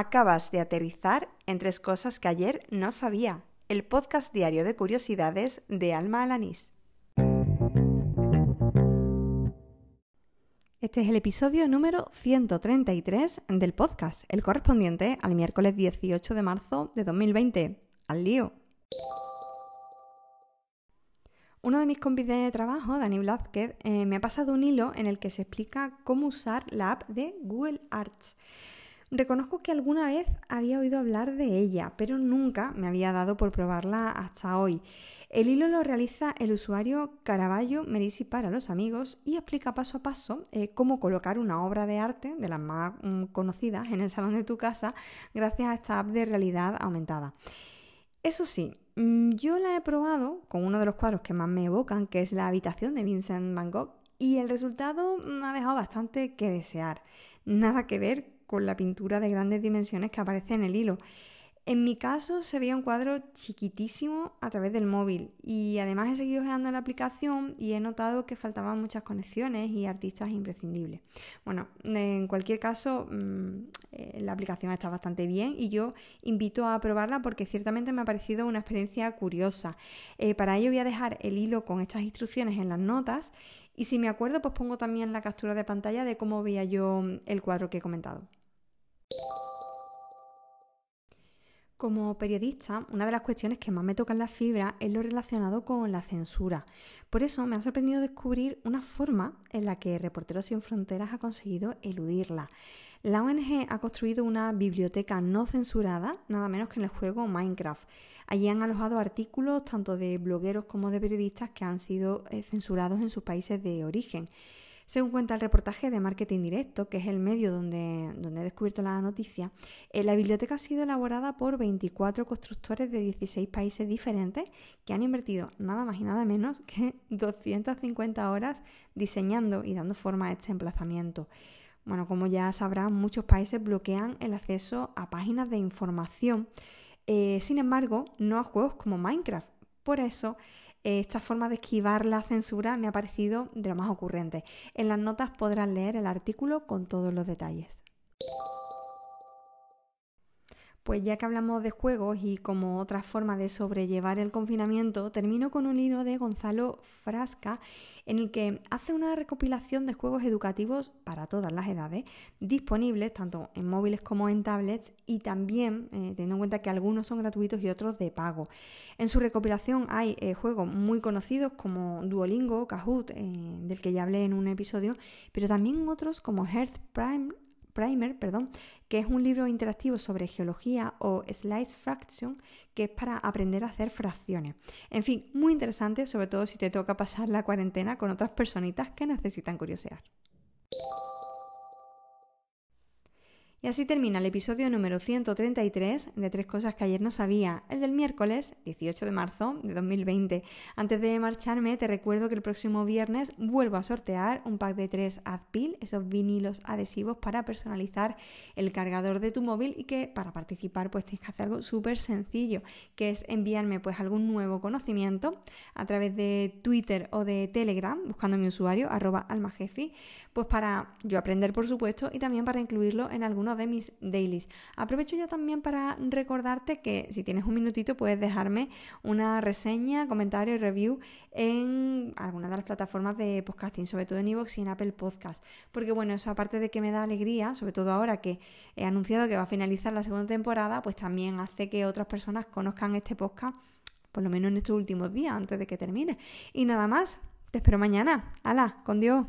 Acabas de aterrizar en tres cosas que ayer no sabía. El podcast diario de curiosidades de Alma Alanís. Este es el episodio número 133 del podcast, el correspondiente al miércoles 18 de marzo de 2020. ¡Al lío! Uno de mis compis de trabajo, Dani Blázquez, eh, me ha pasado un hilo en el que se explica cómo usar la app de Google Arts. Reconozco que alguna vez había oído hablar de ella, pero nunca me había dado por probarla hasta hoy. El hilo lo realiza el usuario Caraballo Merisi para los amigos y explica paso a paso eh, cómo colocar una obra de arte de las más mm, conocidas en el salón de tu casa gracias a esta app de realidad aumentada. Eso sí, mm, yo la he probado con uno de los cuadros que más me evocan, que es la habitación de Vincent Van Gogh, y el resultado me ha dejado bastante que desear. Nada que ver con la pintura de grandes dimensiones que aparece en el hilo. En mi caso se veía un cuadro chiquitísimo a través del móvil y además he seguido usando la aplicación y he notado que faltaban muchas conexiones y artistas imprescindibles. Bueno, en cualquier caso mm, eh, la aplicación está bastante bien y yo invito a probarla porque ciertamente me ha parecido una experiencia curiosa. Eh, para ello voy a dejar el hilo con estas instrucciones en las notas y si me acuerdo pues pongo también la captura de pantalla de cómo veía yo el cuadro que he comentado. Como periodista, una de las cuestiones que más me tocan la fibra es lo relacionado con la censura. Por eso me ha sorprendido descubrir una forma en la que Reporteros Sin Fronteras ha conseguido eludirla. La ONG ha construido una biblioteca no censurada, nada menos que en el juego Minecraft. Allí han alojado artículos tanto de blogueros como de periodistas que han sido eh, censurados en sus países de origen. Según cuenta el reportaje de Marketing Directo, que es el medio donde, donde he descubierto la noticia, eh, la biblioteca ha sido elaborada por 24 constructores de 16 países diferentes que han invertido nada más y nada menos que 250 horas diseñando y dando forma a este emplazamiento. Bueno, como ya sabrán, muchos países bloquean el acceso a páginas de información. Eh, sin embargo, no a juegos como Minecraft. Por eso, esta forma de esquivar la censura me ha parecido de lo más ocurrente. En las notas podrás leer el artículo con todos los detalles. Pues ya que hablamos de juegos y como otra forma de sobrellevar el confinamiento, termino con un hilo de Gonzalo Frasca en el que hace una recopilación de juegos educativos para todas las edades, disponibles tanto en móviles como en tablets y también eh, teniendo en cuenta que algunos son gratuitos y otros de pago. En su recopilación hay eh, juegos muy conocidos como Duolingo, Kahoot, eh, del que ya hablé en un episodio, pero también otros como Hearth Prime Primer, perdón, que es un libro interactivo sobre geología o Slice Fraction, que es para aprender a hacer fracciones. En fin, muy interesante, sobre todo si te toca pasar la cuarentena con otras personitas que necesitan curiosear. Y así termina el episodio número 133 de Tres Cosas que ayer no sabía, el del miércoles 18 de marzo de 2020. Antes de marcharme, te recuerdo que el próximo viernes vuelvo a sortear un pack de tres Adpil, esos vinilos adhesivos para personalizar el cargador de tu móvil y que para participar pues tienes que hacer algo súper sencillo, que es enviarme pues algún nuevo conocimiento a través de Twitter o de Telegram, buscando mi usuario, arroba almajefi, pues para yo aprender por supuesto y también para incluirlo en de mis dailies. Aprovecho ya también para recordarte que si tienes un minutito puedes dejarme una reseña, comentario y review en alguna de las plataformas de podcasting, sobre todo en iVoox y en Apple Podcast. Porque bueno, eso aparte de que me da alegría, sobre todo ahora que he anunciado que va a finalizar la segunda temporada, pues también hace que otras personas conozcan este podcast, por lo menos en estos últimos días, antes de que termine. Y nada más, te espero mañana. ¡Hala! ¡Con Dios!